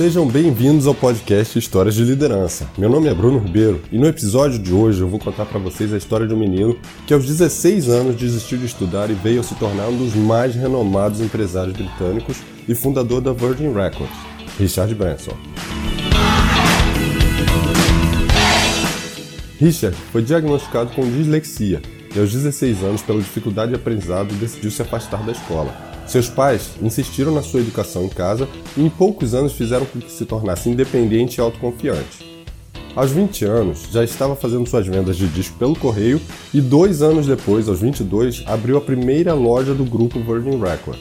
Sejam bem-vindos ao podcast Histórias de Liderança. Meu nome é Bruno Ribeiro e no episódio de hoje eu vou contar para vocês a história de um menino que aos 16 anos desistiu de estudar e veio a se tornar um dos mais renomados empresários britânicos e fundador da Virgin Records, Richard Branson. Richard foi diagnosticado com dislexia e aos 16 anos, pela dificuldade de aprendizado, decidiu se afastar da escola. Seus pais insistiram na sua educação em casa e em poucos anos fizeram com que se tornasse independente e autoconfiante. Aos 20 anos, já estava fazendo suas vendas de disco pelo correio e dois anos depois, aos 22, abriu a primeira loja do grupo Virgin Records.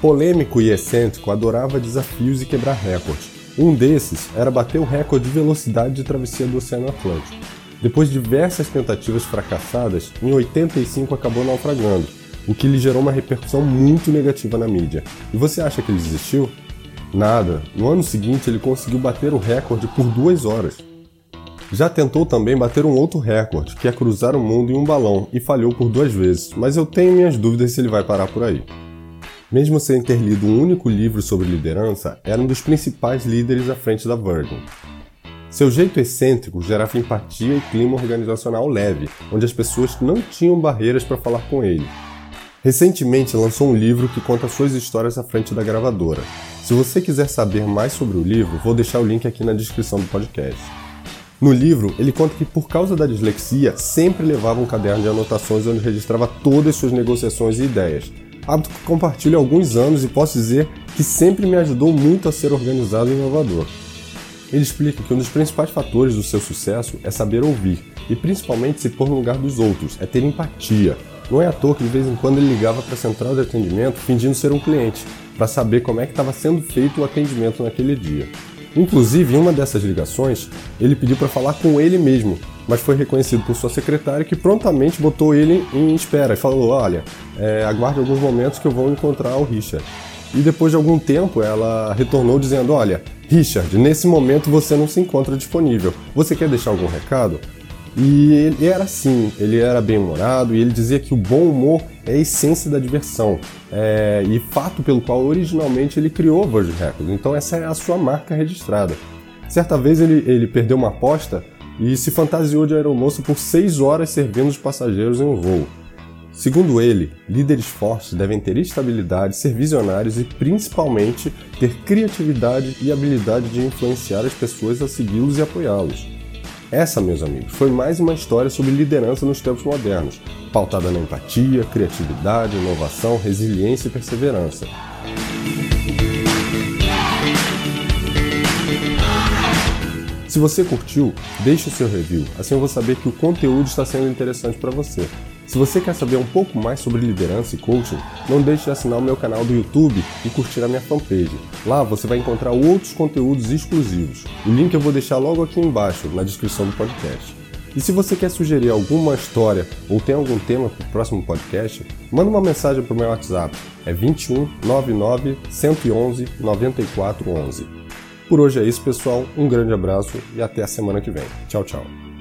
Polêmico e excêntrico, adorava desafios e quebrar recordes. Um desses era bater o recorde de velocidade de travessia do Oceano Atlântico. Depois de diversas tentativas fracassadas, em 85 acabou naufragando o que lhe gerou uma repercussão muito negativa na mídia. E você acha que ele desistiu? Nada. No ano seguinte, ele conseguiu bater o recorde por duas horas. Já tentou também bater um outro recorde, que é cruzar o mundo em um balão, e falhou por duas vezes, mas eu tenho minhas dúvidas se ele vai parar por aí. Mesmo sem ter lido um único livro sobre liderança, era um dos principais líderes à frente da Virgin. Seu jeito excêntrico gerava empatia e clima organizacional leve, onde as pessoas não tinham barreiras para falar com ele, Recentemente lançou um livro que conta suas histórias à frente da gravadora. Se você quiser saber mais sobre o livro, vou deixar o link aqui na descrição do podcast. No livro, ele conta que por causa da dislexia, sempre levava um caderno de anotações onde registrava todas as suas negociações e ideias. Hábito que compartilho há alguns anos e posso dizer que sempre me ajudou muito a ser organizado e inovador. Ele explica que um dos principais fatores do seu sucesso é saber ouvir e principalmente se pôr no lugar dos outros, é ter empatia, não é à toa que de vez em quando ele ligava para a central de atendimento fingindo ser um cliente, para saber como é que estava sendo feito o atendimento naquele dia. Inclusive, em uma dessas ligações, ele pediu para falar com ele mesmo, mas foi reconhecido por sua secretária que prontamente botou ele em espera e falou: Olha, é, aguarde alguns momentos que eu vou encontrar o Richard. E depois de algum tempo, ela retornou dizendo: Olha, Richard, nesse momento você não se encontra disponível. Você quer deixar algum recado? E ele era assim, ele era bem-humorado e ele dizia que o bom humor é a essência da diversão é, e fato pelo qual originalmente ele criou a Virgin Records. Então essa é a sua marca registrada. Certa vez ele, ele perdeu uma aposta e se fantasiou de aeromoço por seis horas servindo os passageiros em um voo. Segundo ele, líderes fortes devem ter estabilidade, ser visionários e principalmente ter criatividade e habilidade de influenciar as pessoas a segui-los e apoiá-los. Essa, meus amigos, foi mais uma história sobre liderança nos tempos modernos, pautada na empatia, criatividade, inovação, resiliência e perseverança. Se você curtiu, deixe o seu review, assim eu vou saber que o conteúdo está sendo interessante para você. Se você quer saber um pouco mais sobre liderança e coaching, não deixe de assinar o meu canal do YouTube e curtir a minha fanpage. Lá você vai encontrar outros conteúdos exclusivos. O link eu vou deixar logo aqui embaixo, na descrição do podcast. E se você quer sugerir alguma história ou tem algum tema para o próximo podcast, manda uma mensagem para o meu WhatsApp. É 21 99 111 9411. Por hoje é isso, pessoal. Um grande abraço e até a semana que vem. Tchau, tchau.